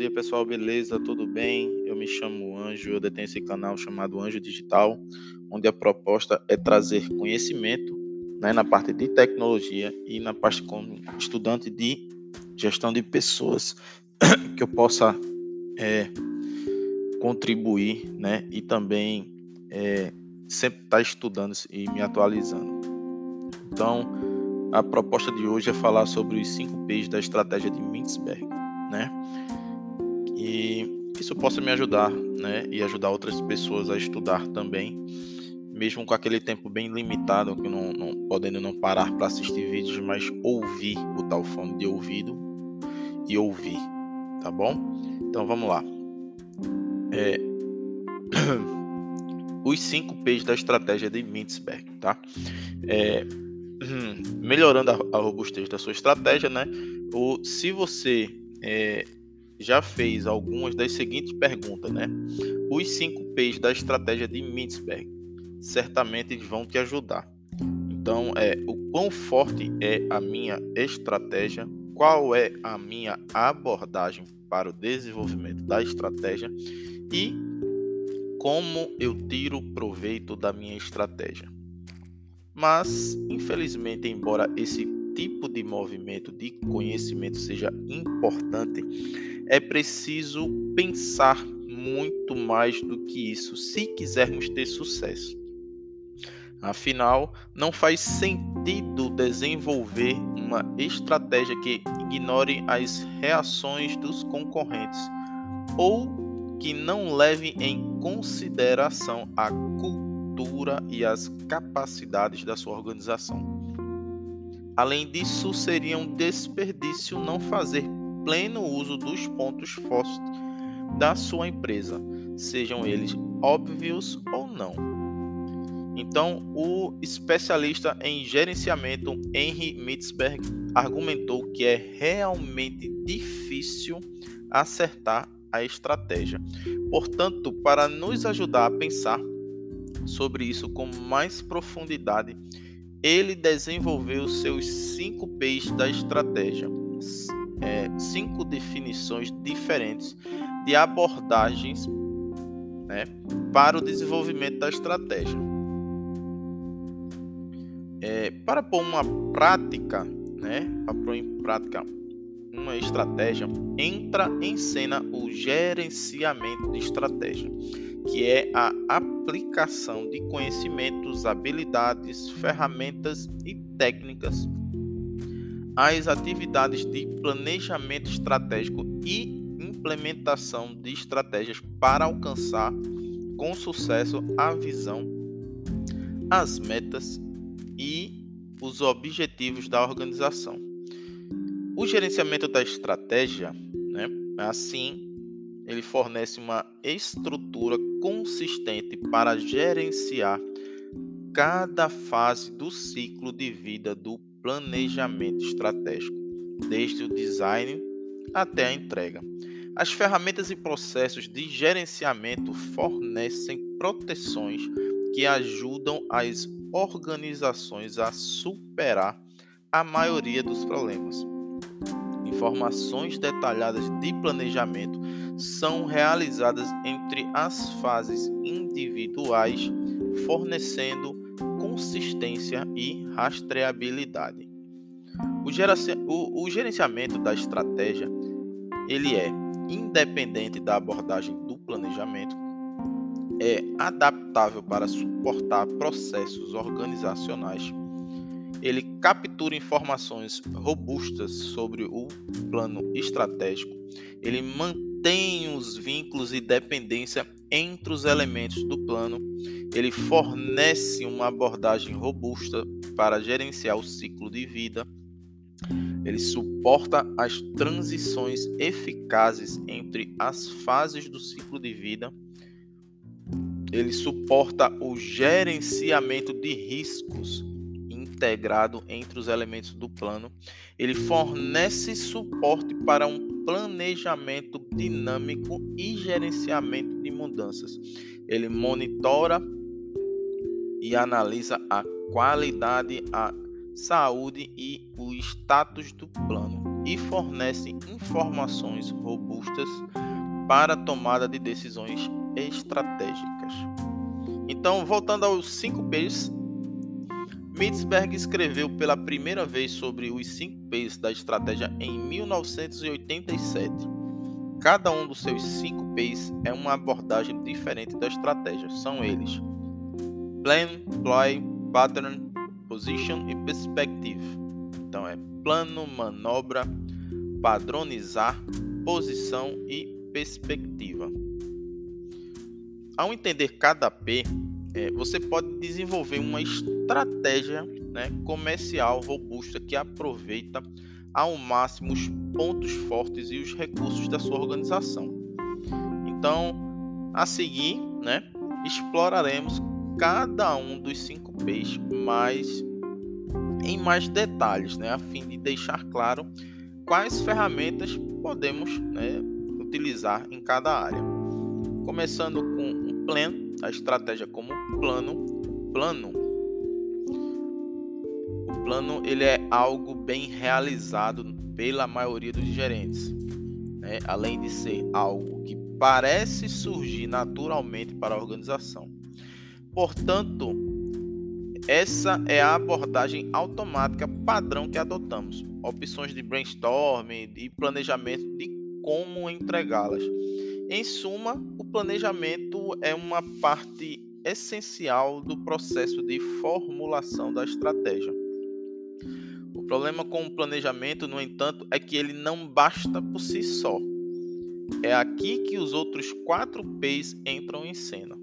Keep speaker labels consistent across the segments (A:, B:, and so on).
A: dia pessoal, beleza? Tudo bem? Eu me chamo Anjo, eu detenho esse canal chamado Anjo Digital, onde a proposta é trazer conhecimento né, na parte de tecnologia e na parte como estudante de gestão de pessoas, que eu possa é, contribuir né, e também é, sempre estar estudando e me atualizando. Então, a proposta de hoje é falar sobre os cinco P's da estratégia de Mintzberg, né? E isso possa me ajudar, né? E ajudar outras pessoas a estudar também, mesmo com aquele tempo bem limitado, que não, não podendo não parar para assistir vídeos, mas ouvir, o fone de ouvido e ouvir, tá bom? Então vamos lá. É... Os cinco P's da estratégia de Mintzberg, tá? É... Melhorando a, a robustez da sua estratégia, né? Ou se você é, já fez algumas das seguintes perguntas, né? Os cinco P's da estratégia de Mintzberg certamente vão te ajudar. Então, é o quão forte é a minha estratégia, qual é a minha abordagem para o desenvolvimento da estratégia e como eu tiro proveito da minha estratégia. Mas, infelizmente, embora esse tipo de movimento de conhecimento seja importante, é preciso pensar muito mais do que isso se quisermos ter sucesso. Afinal, não faz sentido desenvolver uma estratégia que ignore as reações dos concorrentes ou que não leve em consideração a cultura e as capacidades da sua organização. Além disso, seria um desperdício não fazer pleno uso dos pontos fortes da sua empresa, sejam eles óbvios ou não. Então, o especialista em gerenciamento Henry Mitzberg argumentou que é realmente difícil acertar a estratégia. Portanto, para nos ajudar a pensar sobre isso com mais profundidade, ele desenvolveu seus cinco P's da estratégia é, cinco definições diferentes de abordagens né, para o desenvolvimento da estratégia. É, para pôr uma prática, né, para pôr em prática uma estratégia, entra em cena o gerenciamento de estratégia, que é a aplicação de conhecimentos, habilidades, ferramentas e técnicas as atividades de planejamento estratégico e implementação de estratégias para alcançar com sucesso a visão, as metas e os objetivos da organização. O gerenciamento da estratégia, né, assim, ele fornece uma estrutura consistente para gerenciar cada fase do ciclo de vida do planejamento estratégico, desde o design até a entrega. As ferramentas e processos de gerenciamento fornecem proteções que ajudam as organizações a superar a maioria dos problemas. Informações detalhadas de planejamento são realizadas entre as fases individuais, fornecendo consistência e rastreabilidade. O, gerenciamento da estratégia ele é independente da abordagem do planejamento, é adaptável para suportar processos organizacionais, ele captura informações robustas sobre o plano estratégico, ele mantém os vínculos e dependência entre os elementos do plano, ele fornece uma abordagem robusta para gerenciar o ciclo de vida, ele suporta as transições eficazes entre as fases do ciclo de vida, ele suporta o gerenciamento de riscos integrado entre os elementos do plano, ele fornece suporte para um planejamento dinâmico e gerenciamento de mudanças. Ele monitora e analisa a qualidade, a saúde e o status do plano e fornece informações robustas para tomada de decisões estratégicas. Então, voltando aos 5 P's, Mitzberg escreveu pela primeira vez sobre os 5 P's da estratégia em 1987. Cada um dos seus 5 P's é uma abordagem diferente da estratégia. São eles: Plan, Ploy, Pattern, Position e Perspective. Então é plano, manobra, padronizar, posição e perspectiva. Ao entender cada P, é, você pode desenvolver uma estratégia né, comercial robusta que aproveita ao máximo os pontos fortes e os recursos da sua organização. Então, a seguir, né, exploraremos cada um dos cinco P's mais em mais detalhes, né, a fim de deixar claro quais ferramentas podemos né, utilizar em cada área. Começando com um plano, a estratégia como plano. Plano. O plano ele é algo bem realizado pela maioria dos gerentes, né? além de ser algo que parece surgir naturalmente para a organização. Portanto, essa é a abordagem automática padrão que adotamos. Opções de brainstorming e planejamento de como entregá-las. Em suma, o planejamento é uma parte essencial do processo de formulação da estratégia. O problema com o planejamento, no entanto, é que ele não basta por si só. É aqui que os outros quatro P's entram em cena.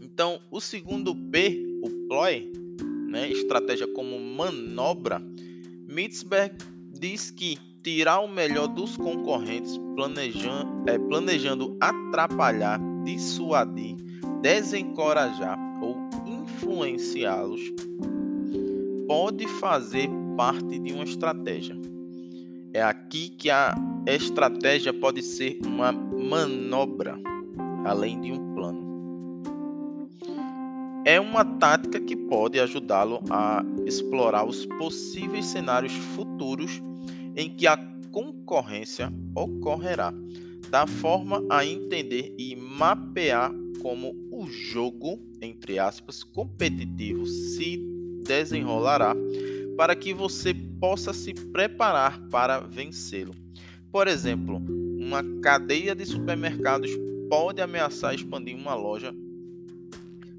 A: Então, o segundo P, o ploy, né, estratégia como manobra, Mitzberg diz que tirar o melhor dos concorrentes, planejando, é, planejando atrapalhar, dissuadir, desencorajar ou influenciá-los, pode fazer parte de uma estratégia. É aqui que a estratégia pode ser uma manobra, além de um plano. É uma tática que pode ajudá-lo a explorar os possíveis cenários futuros em que a concorrência ocorrerá, da forma a entender e mapear como o jogo, entre aspas, competitivo se desenrolará para que você possa se preparar para vencê-lo. Por exemplo, uma cadeia de supermercados pode ameaçar expandir uma loja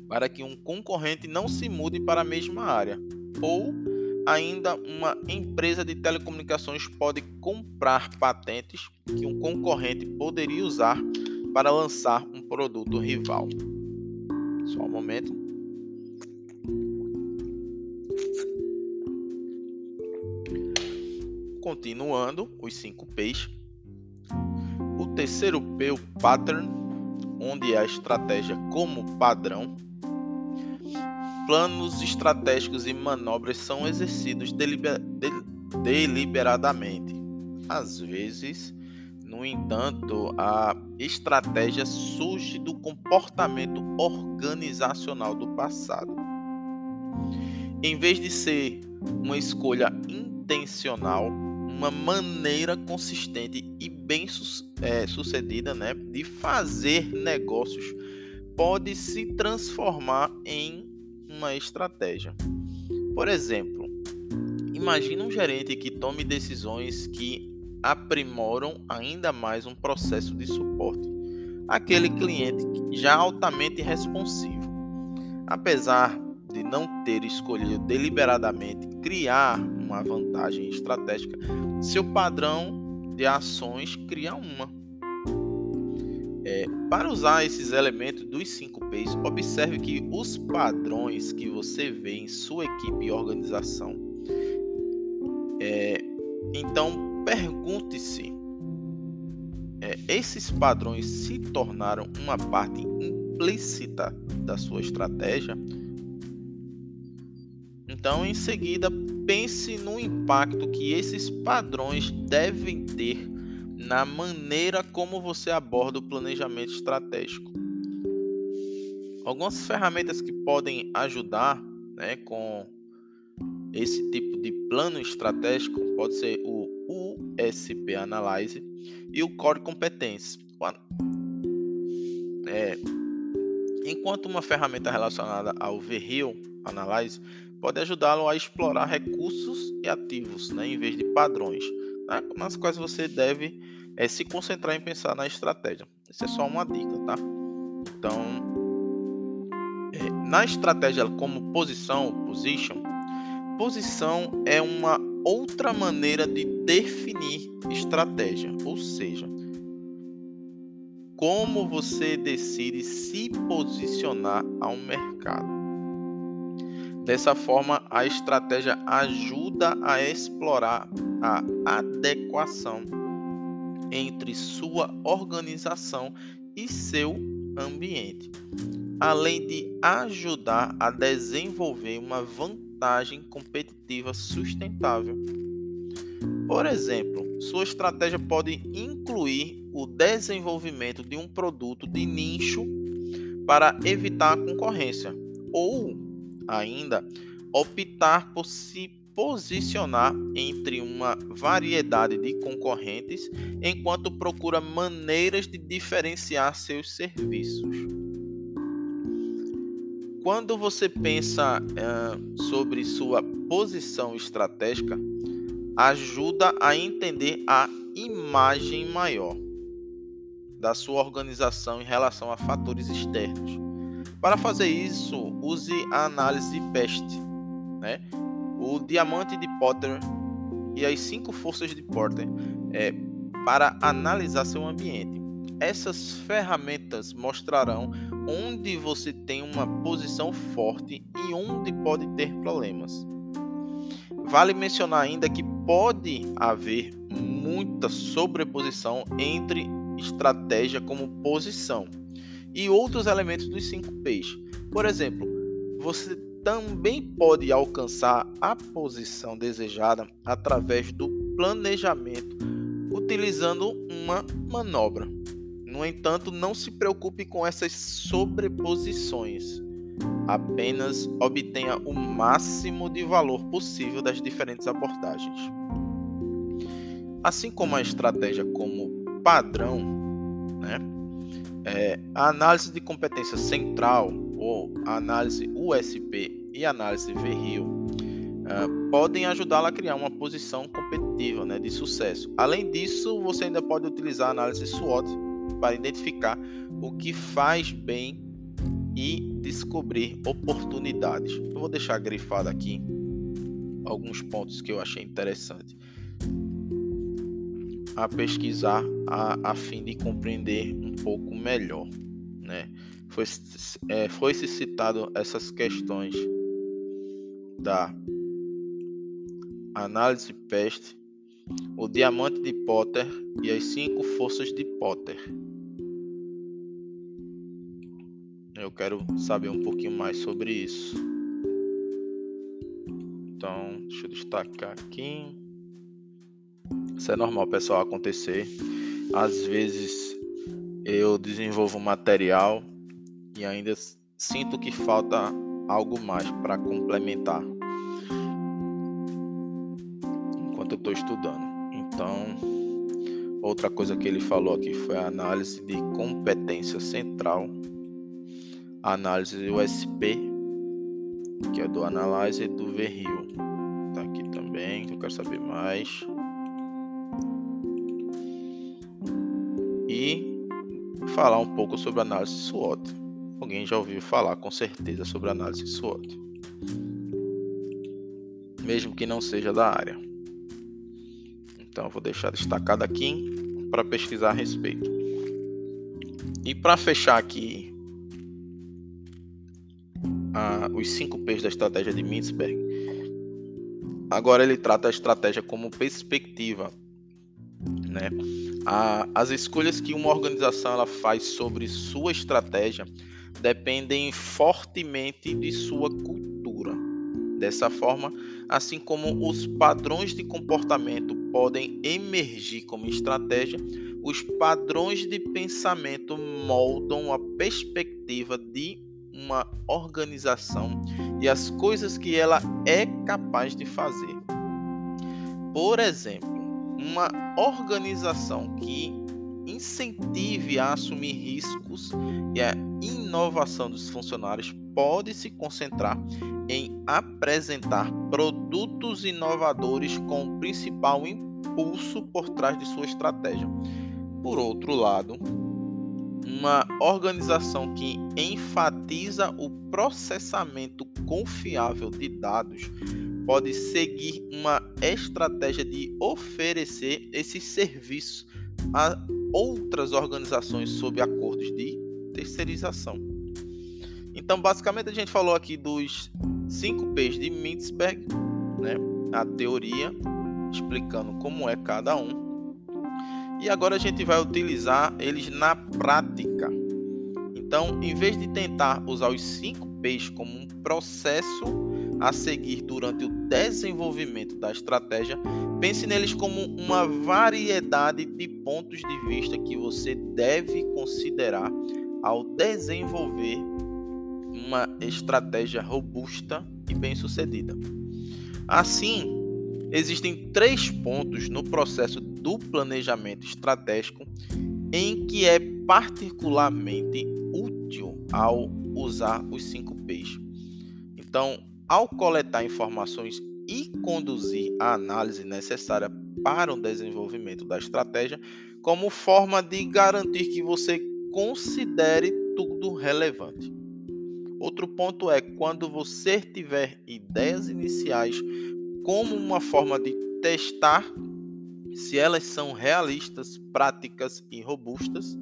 A: para que um concorrente não se mude para a mesma área, ou ainda uma empresa de telecomunicações pode comprar patentes que um concorrente poderia usar para lançar um produto rival. Só um momento. Continuando os cinco P's. O terceiro P, o pattern, onde é a estratégia como padrão, planos estratégicos e manobras são exercidos deliber deliberadamente. Às vezes, no entanto, a estratégia surge do comportamento organizacional do passado. Em vez de ser uma escolha intencional, uma maneira consistente e bem é, sucedida né, de fazer negócios pode se transformar em uma estratégia. Por exemplo, imagine um gerente que tome decisões que aprimoram ainda mais um processo de suporte aquele cliente já altamente responsivo. Apesar de não ter escolhido deliberadamente criar uma vantagem estratégica, seu padrão de ações cria uma. É, para usar esses elementos dos 5 P's, observe que os padrões que você vê em sua equipe e organização. É, então, pergunte-se: é, esses padrões se tornaram uma parte implícita da sua estratégia? Então, em seguida, pense no impacto que esses padrões devem ter na maneira como você aborda o planejamento estratégico. Algumas ferramentas que podem ajudar né, com esse tipo de plano estratégico pode ser o USP Analyze, e o Core Competence. É, enquanto uma ferramenta relacionada ao VRIO Analyze pode ajudá-lo a explorar recursos e ativos, né, em vez de padrões, né, nas quais você deve é, se concentrar em pensar na estratégia. Isso é só uma dica, tá? Então, é, na estratégia como posição, position, posição é uma outra maneira de definir estratégia, ou seja, como você decide se posicionar ao mercado. Dessa forma, a estratégia ajuda a explorar a adequação entre sua organização e seu ambiente, além de ajudar a desenvolver uma vantagem competitiva sustentável. Por exemplo, sua estratégia pode incluir o desenvolvimento de um produto de nicho para evitar a concorrência ou ainda optar por se posicionar entre uma variedade de concorrentes enquanto procura maneiras de diferenciar seus serviços. Quando você pensa uh, sobre sua posição estratégica, ajuda a entender a imagem maior da sua organização em relação a fatores externos. Para fazer isso, use a análise PEST, né? O diamante de Potter e as cinco forças de Porter é, para analisar seu ambiente. Essas ferramentas mostrarão onde você tem uma posição forte e onde pode ter problemas. Vale mencionar ainda que pode haver muita sobreposição entre estratégia como posição e outros elementos dos 5 P's. Por exemplo, você também pode alcançar a posição desejada através do planejamento utilizando uma manobra. No entanto, não se preocupe com essas sobreposições. Apenas obtenha o máximo de valor possível das diferentes abordagens. Assim como a estratégia como padrão, né? É, a análise de competência central ou análise USP e análise VRIO uh, podem ajudá-la a criar uma posição competitiva né, de sucesso. Além disso, você ainda pode utilizar a análise SWOT para identificar o que faz bem e descobrir oportunidades. Eu vou deixar grifado aqui alguns pontos que eu achei interessante a pesquisar a, a fim de compreender um pouco melhor. Né? Foi, é, foi se citado essas questões da análise peste, o diamante de Potter e as cinco forças de Potter. Eu quero saber um pouquinho mais sobre isso. Então, deixa eu destacar aqui. Isso é normal, pessoal, acontecer. Às vezes eu desenvolvo material e ainda sinto que falta algo mais para complementar enquanto eu estou estudando. Então, outra coisa que ele falou aqui foi a análise de competência central, a análise USP, que é do Analyzer do VRIO. Tá aqui também, eu quero saber mais. falar um pouco sobre análise SWOT. Alguém já ouviu falar com certeza sobre análise SWOT, mesmo que não seja da área. Então, vou deixar destacado aqui para pesquisar a respeito. E para fechar aqui os 5 P's da estratégia de Mintzberg, agora ele trata a estratégia como perspectiva, né? A, as escolhas que uma organização ela faz sobre sua estratégia dependem fortemente de sua cultura. Dessa forma, assim como os padrões de comportamento podem emergir como estratégia, os padrões de pensamento moldam a perspectiva de uma organização e as coisas que ela é capaz de fazer. Por exemplo, uma organização que incentive a assumir riscos e a inovação dos funcionários pode se concentrar em apresentar produtos inovadores com o principal impulso por trás de sua estratégia. Por outro lado, uma organização que enfatiza o processamento confiável de dados pode seguir uma estratégia de oferecer esses serviços a outras organizações sob acordos de terceirização. Então, basicamente, a gente falou aqui dos cinco P's de Mintzberg, né? a teoria, explicando como é cada um. E agora a gente vai utilizar eles na prática. Então, em vez de tentar usar os cinco P's como um processo a seguir durante o desenvolvimento da estratégia, pense neles como uma variedade de pontos de vista que você deve considerar ao desenvolver uma estratégia robusta e bem-sucedida. Assim, existem três pontos no processo do planejamento estratégico em que é particularmente útil ao usar os 5 P's. Então, ao coletar informações e conduzir a análise necessária para o desenvolvimento da estratégia, como forma de garantir que você considere tudo relevante. Outro ponto é quando você tiver ideias iniciais como uma forma de testar se elas são realistas, práticas e robustas.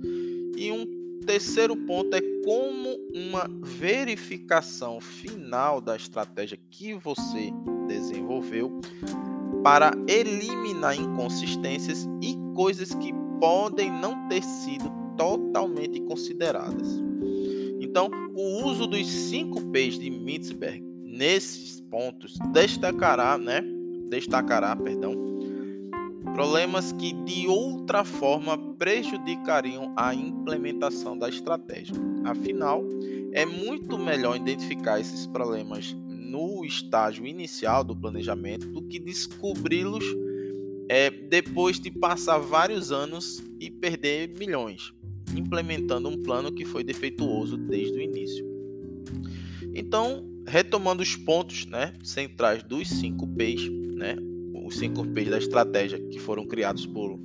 A: E um terceiro ponto é como uma verificação final da estratégia que você desenvolveu para eliminar inconsistências e coisas que podem não ter sido totalmente consideradas. Então, o uso dos 5 P's de Mitzberg nesses pontos destacará, né? Destacará, perdão, problemas que de outra forma prejudicariam a implementação da estratégia. Afinal, é muito melhor identificar esses problemas no estágio inicial do planejamento do que descobri-los é, depois de passar vários anos e perder milhões, implementando um plano que foi defeituoso desde o início. Então, retomando os pontos né, centrais dos 5 P's, né, cinco P's da estratégia que foram criados por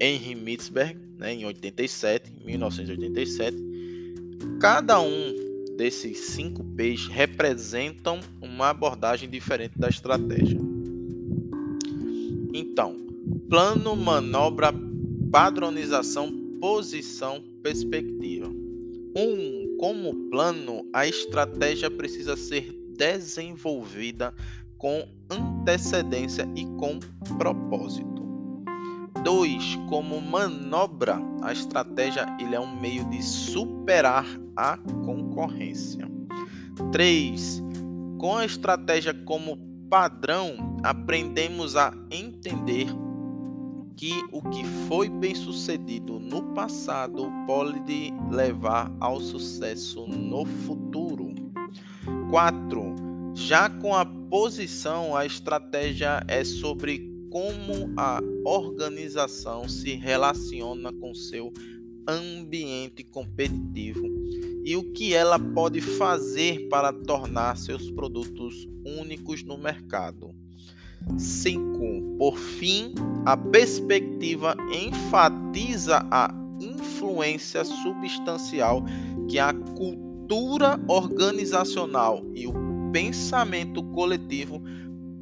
A: Henry Mitzberg né, em 87, 1987. Cada um desses cinco P's representam uma abordagem diferente da estratégia. Então, plano, manobra, padronização, posição, perspectiva. Um, como plano, a estratégia precisa ser desenvolvida com antecedência e com propósito. 2. Como manobra, a estratégia ele é um meio de superar a concorrência. 3. Com a estratégia como padrão, aprendemos a entender que o que foi bem sucedido no passado pode levar ao sucesso no futuro. 4 já com a posição, a estratégia é sobre como a organização se relaciona com seu ambiente competitivo e o que ela pode fazer para tornar seus produtos únicos no mercado. 5. Por fim, a perspectiva enfatiza a influência substancial que a cultura organizacional e o pensamento coletivo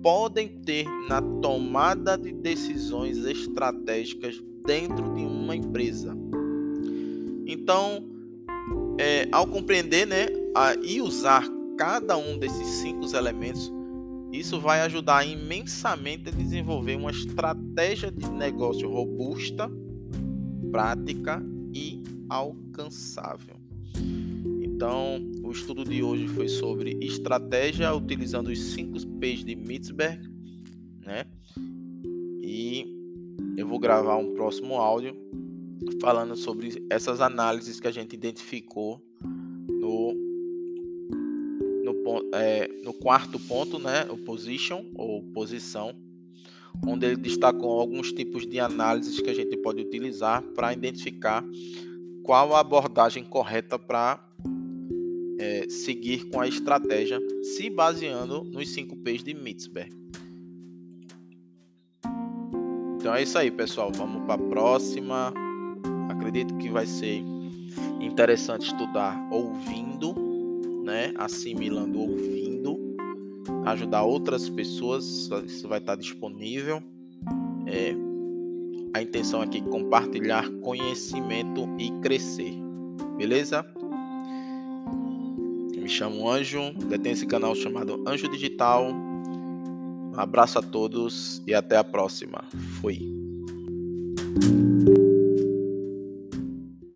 A: podem ter na tomada de decisões estratégicas dentro de uma empresa. Então, é, ao compreender né, a, e usar cada um desses cinco elementos, isso vai ajudar imensamente a desenvolver uma estratégia de negócio robusta, prática e alcançável. Então, o estudo de hoje foi sobre estratégia utilizando os 5 P's de Mitzberg, né? E eu vou gravar um próximo áudio falando sobre essas análises que a gente identificou no no, é, no quarto ponto, né? O position ou posição, onde ele destacou alguns tipos de análises que a gente pode utilizar para identificar qual a abordagem correta para é, seguir com a estratégia, se baseando nos 5 P's de Mitzberg. Então é isso aí, pessoal. Vamos para a próxima. Acredito que vai ser interessante estudar ouvindo, né? Assimilando ouvindo, ajudar outras pessoas. Isso vai estar disponível. É, a intenção aqui é compartilhar conhecimento e crescer. Beleza? Chamo Anjo, detém esse canal chamado Anjo Digital. Um abraço a todos e até a próxima. Fui.